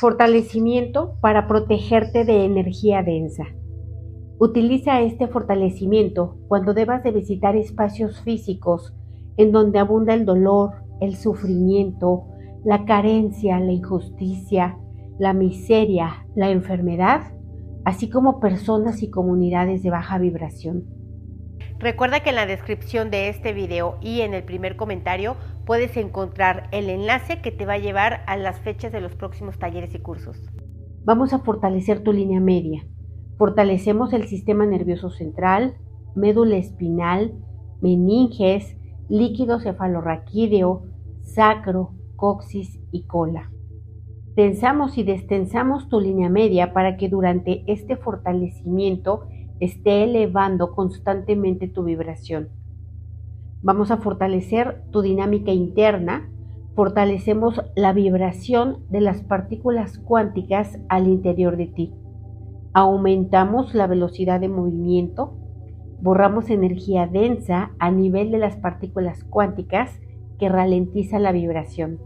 Fortalecimiento para protegerte de energía densa. Utiliza este fortalecimiento cuando debas de visitar espacios físicos en donde abunda el dolor, el sufrimiento, la carencia, la injusticia, la miseria, la enfermedad, así como personas y comunidades de baja vibración. Recuerda que en la descripción de este video y en el primer comentario puedes encontrar el enlace que te va a llevar a las fechas de los próximos talleres y cursos. Vamos a fortalecer tu línea media. Fortalecemos el sistema nervioso central, médula espinal, meninges, líquido cefalorraquídeo, sacro, coxis y cola. Tensamos y destensamos tu línea media para que durante este fortalecimiento esté elevando constantemente tu vibración. Vamos a fortalecer tu dinámica interna, fortalecemos la vibración de las partículas cuánticas al interior de ti. Aumentamos la velocidad de movimiento, borramos energía densa a nivel de las partículas cuánticas que ralentiza la vibración.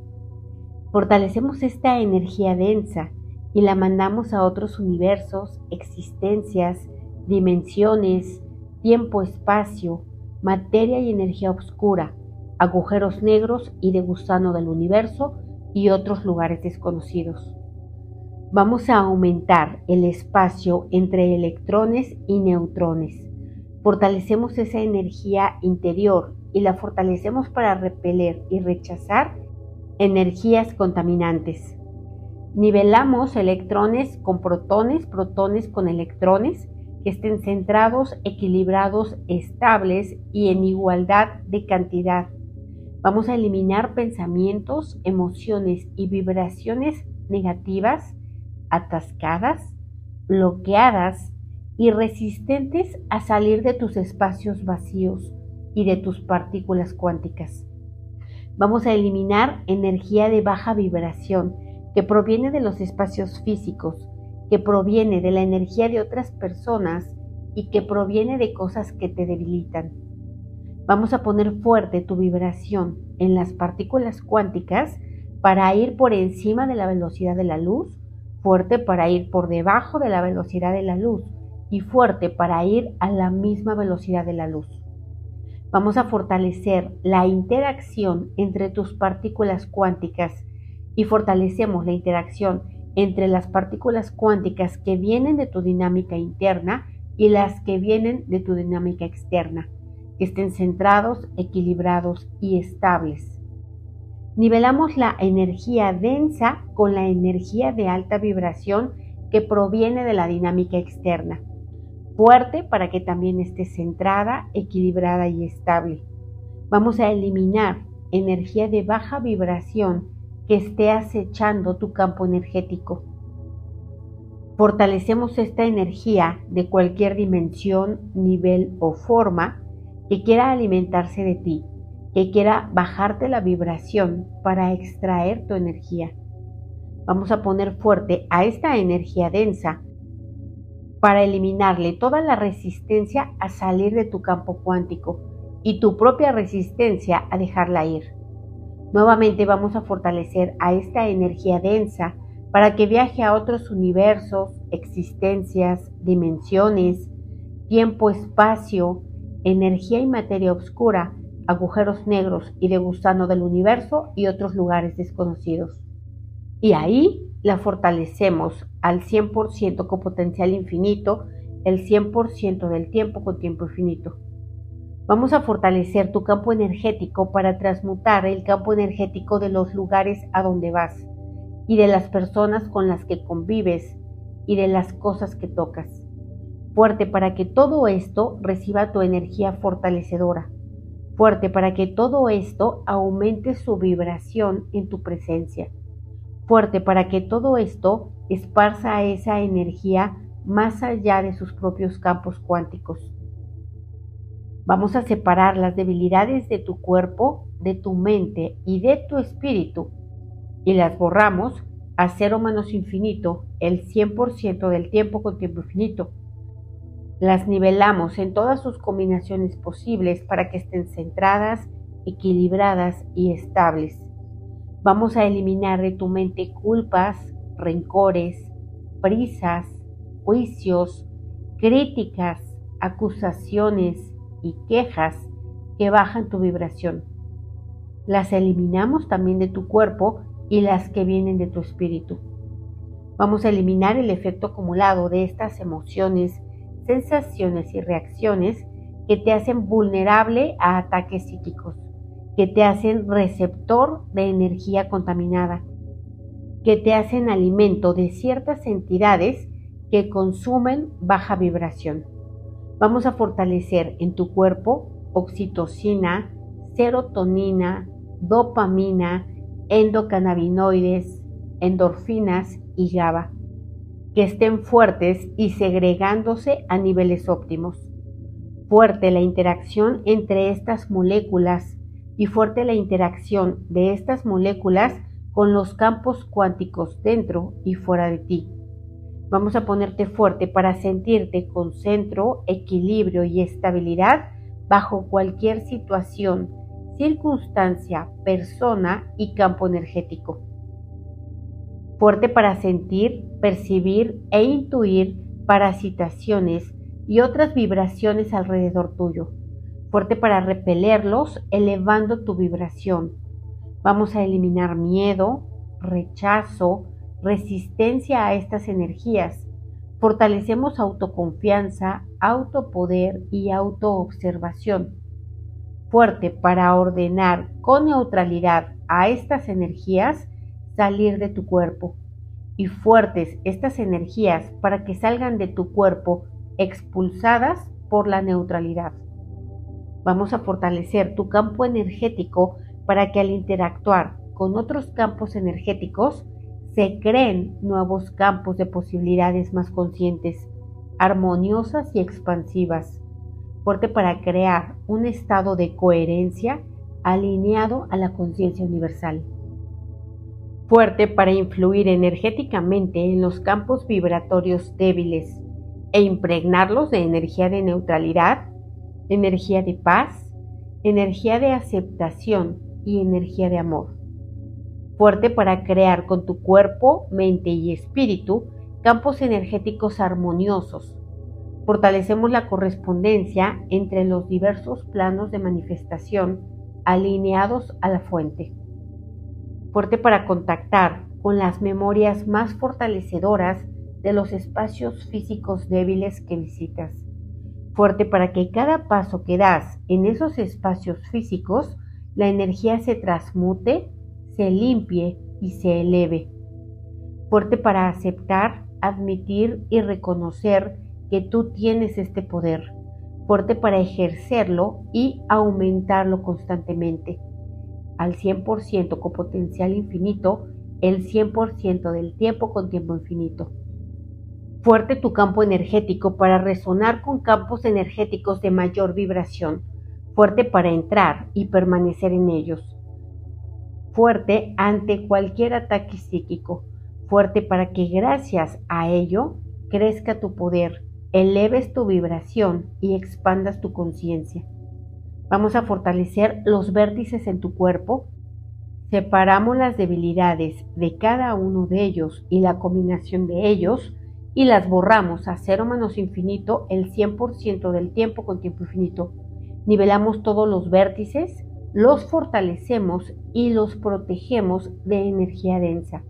Fortalecemos esta energía densa y la mandamos a otros universos, existencias, dimensiones, tiempo-espacio, materia y energía oscura, agujeros negros y de gusano del universo y otros lugares desconocidos. Vamos a aumentar el espacio entre electrones y neutrones. Fortalecemos esa energía interior y la fortalecemos para repeler y rechazar energías contaminantes. Nivelamos electrones con protones, protones con electrones estén centrados, equilibrados, estables y en igualdad de cantidad. Vamos a eliminar pensamientos, emociones y vibraciones negativas, atascadas, bloqueadas y resistentes a salir de tus espacios vacíos y de tus partículas cuánticas. Vamos a eliminar energía de baja vibración que proviene de los espacios físicos, que proviene de la energía de otras personas y que proviene de cosas que te debilitan. Vamos a poner fuerte tu vibración en las partículas cuánticas para ir por encima de la velocidad de la luz, fuerte para ir por debajo de la velocidad de la luz y fuerte para ir a la misma velocidad de la luz. Vamos a fortalecer la interacción entre tus partículas cuánticas y fortalecemos la interacción entre las partículas cuánticas que vienen de tu dinámica interna y las que vienen de tu dinámica externa, que estén centrados, equilibrados y estables. Nivelamos la energía densa con la energía de alta vibración que proviene de la dinámica externa fuerte para que también esté centrada, equilibrada y estable. Vamos a eliminar energía de baja vibración que esté acechando tu campo energético. Fortalecemos esta energía de cualquier dimensión, nivel o forma que quiera alimentarse de ti, que quiera bajarte la vibración para extraer tu energía. Vamos a poner fuerte a esta energía densa para eliminarle toda la resistencia a salir de tu campo cuántico y tu propia resistencia a dejarla ir. Nuevamente vamos a fortalecer a esta energía densa para que viaje a otros universos, existencias, dimensiones, tiempo, espacio, energía y materia oscura, agujeros negros y de gusano del universo y otros lugares desconocidos. Y ahí la fortalecemos al 100% con potencial infinito, el 100% del tiempo con tiempo infinito. Vamos a fortalecer tu campo energético para transmutar el campo energético de los lugares a donde vas y de las personas con las que convives y de las cosas que tocas. Fuerte para que todo esto reciba tu energía fortalecedora. Fuerte para que todo esto aumente su vibración en tu presencia fuerte para que todo esto esparza esa energía más allá de sus propios campos cuánticos. Vamos a separar las debilidades de tu cuerpo, de tu mente y de tu espíritu y las borramos a cero menos infinito el 100% del tiempo con tiempo infinito. Las nivelamos en todas sus combinaciones posibles para que estén centradas, equilibradas y estables. Vamos a eliminar de tu mente culpas, rencores, prisas, juicios, críticas, acusaciones y quejas que bajan tu vibración. Las eliminamos también de tu cuerpo y las que vienen de tu espíritu. Vamos a eliminar el efecto acumulado de estas emociones, sensaciones y reacciones que te hacen vulnerable a ataques psíquicos, que te hacen receptor de energía contaminada, que te hacen alimento de ciertas entidades que consumen baja vibración. Vamos a fortalecer en tu cuerpo oxitocina, serotonina, dopamina, endocannabinoides, endorfinas y GABA, que estén fuertes y segregándose a niveles óptimos. Fuerte la interacción entre estas moléculas y fuerte la interacción de estas moléculas con los campos cuánticos dentro y fuera de ti. Vamos a ponerte fuerte para sentirte con centro, equilibrio y estabilidad bajo cualquier situación circunstancia, persona y campo energético. Fuerte para sentir, percibir e intuir parasitaciones y otras vibraciones alrededor tuyo. Fuerte para repelerlos elevando tu vibración. Vamos a eliminar miedo, rechazo, resistencia a estas energías. Fortalecemos autoconfianza, autopoder y autoobservación fuerte para ordenar con neutralidad a estas energías salir de tu cuerpo y fuertes estas energías para que salgan de tu cuerpo expulsadas por la neutralidad. Vamos a fortalecer tu campo energético para que al interactuar con otros campos energéticos se creen nuevos campos de posibilidades más conscientes, armoniosas y expansivas fuerte para crear un estado de coherencia alineado a la conciencia universal. Fuerte para influir energéticamente en los campos vibratorios débiles e impregnarlos de energía de neutralidad, energía de paz, energía de aceptación y energía de amor. Fuerte para crear con tu cuerpo, mente y espíritu campos energéticos armoniosos Fortalecemos la correspondencia entre los diversos planos de manifestación alineados a la fuente. Fuerte para contactar con las memorias más fortalecedoras de los espacios físicos débiles que visitas. Fuerte para que cada paso que das en esos espacios físicos, la energía se transmute, se limpie y se eleve. Fuerte para aceptar, admitir y reconocer que tú tienes este poder, fuerte para ejercerlo y aumentarlo constantemente. Al 100% con potencial infinito, el 100% del tiempo con tiempo infinito. Fuerte tu campo energético para resonar con campos energéticos de mayor vibración. Fuerte para entrar y permanecer en ellos. Fuerte ante cualquier ataque psíquico. Fuerte para que gracias a ello crezca tu poder, eleves tu vibración y expandas tu conciencia. Vamos a fortalecer los vértices en tu cuerpo. Separamos las debilidades de cada uno de ellos y la combinación de ellos y las borramos a cero menos infinito el 100% del tiempo con tiempo infinito. Nivelamos todos los vértices, los fortalecemos y los protegemos de energía densa.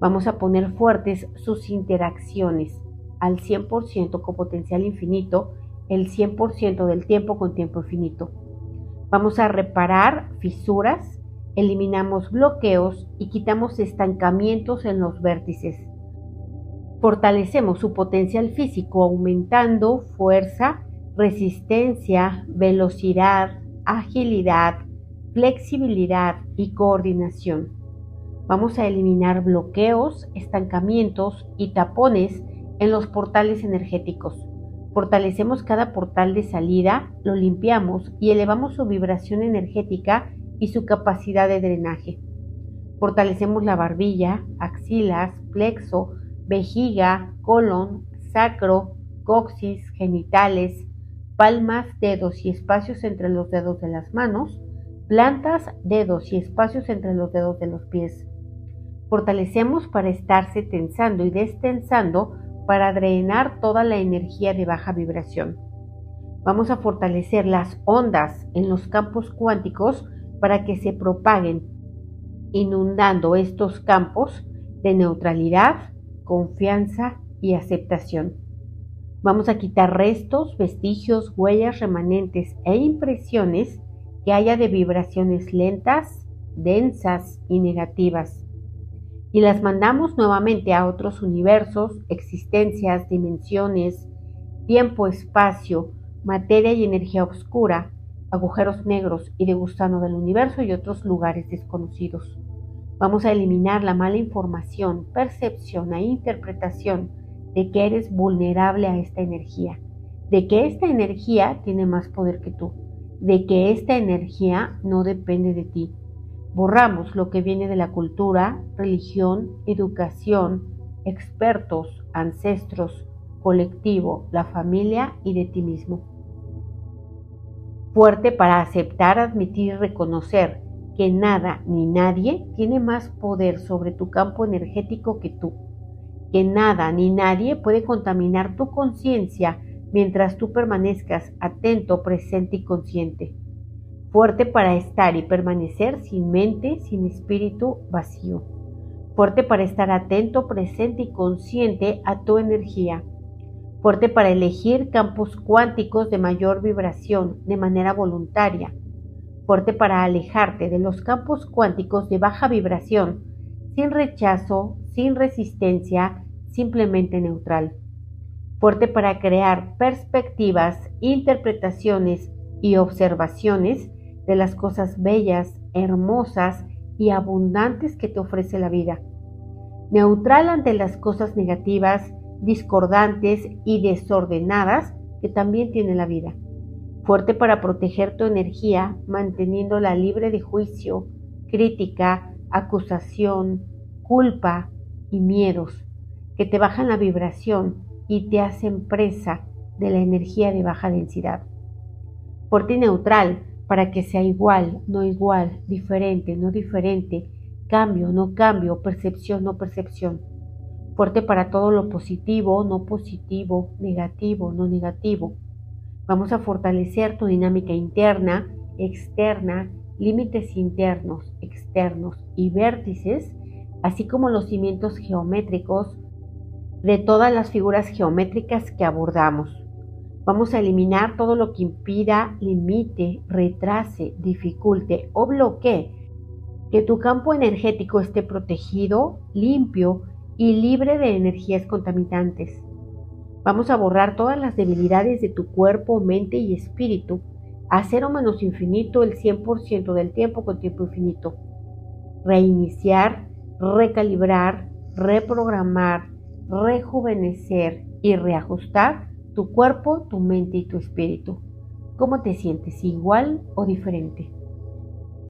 Vamos a poner fuertes sus interacciones al 100% con potencial infinito el 100% del tiempo con tiempo infinito. Vamos a reparar fisuras, eliminamos bloqueos y quitamos estancamientos en los vértices. Fortalecemos su potencial físico aumentando fuerza, resistencia, velocidad, agilidad, flexibilidad y coordinación. Vamos a eliminar bloqueos, estancamientos y tapones en los portales energéticos. Fortalecemos cada portal de salida, lo limpiamos y elevamos su vibración energética y su capacidad de drenaje. Fortalecemos la barbilla, axilas, plexo, vejiga, colon, sacro, coxis, genitales, palmas, dedos y espacios entre los dedos de las manos, plantas, dedos y espacios entre los dedos de los pies. Fortalecemos para estarse tensando y destensando para drenar toda la energía de baja vibración. Vamos a fortalecer las ondas en los campos cuánticos para que se propaguen, inundando estos campos de neutralidad, confianza y aceptación. Vamos a quitar restos, vestigios, huellas remanentes e impresiones que haya de vibraciones lentas, densas y negativas. Y las mandamos nuevamente a otros universos, existencias, dimensiones, tiempo, espacio, materia y energía oscura, agujeros negros y de gusano del universo y otros lugares desconocidos. Vamos a eliminar la mala información, percepción e interpretación de que eres vulnerable a esta energía, de que esta energía tiene más poder que tú, de que esta energía no depende de ti. Borramos lo que viene de la cultura, religión, educación, expertos, ancestros, colectivo, la familia y de ti mismo. Fuerte para aceptar, admitir y reconocer que nada ni nadie tiene más poder sobre tu campo energético que tú que nada ni nadie puede contaminar tu conciencia mientras tú permanezcas atento, presente y consciente. Fuerte para estar y permanecer sin mente, sin espíritu vacío. Fuerte para estar atento, presente y consciente a tu energía. Fuerte para elegir campos cuánticos de mayor vibración de manera voluntaria. Fuerte para alejarte de los campos cuánticos de baja vibración sin rechazo, sin resistencia, simplemente neutral. Fuerte para crear perspectivas, interpretaciones y observaciones de las cosas bellas, hermosas y abundantes que te ofrece la vida. Neutral ante las cosas negativas, discordantes y desordenadas que también tiene la vida. Fuerte para proteger tu energía, manteniéndola libre de juicio, crítica, acusación, culpa y miedos que te bajan la vibración y te hacen presa de la energía de baja densidad. Fuerte y neutral para que sea igual, no igual, diferente, no diferente, cambio, no cambio, percepción, no percepción. Fuerte para todo lo positivo, no positivo, negativo, no negativo. Vamos a fortalecer tu dinámica interna, externa, límites internos, externos y vértices, así como los cimientos geométricos de todas las figuras geométricas que abordamos. Vamos a eliminar todo lo que impida, limite, retrase, dificulte o bloquee que tu campo energético esté protegido, limpio y libre de energías contaminantes. Vamos a borrar todas las debilidades de tu cuerpo, mente y espíritu a cero menos infinito el 100% del tiempo con tiempo infinito. Reiniciar, recalibrar, reprogramar, rejuvenecer y reajustar tu cuerpo, tu mente y tu espíritu. ¿Cómo te sientes? ¿Igual o diferente?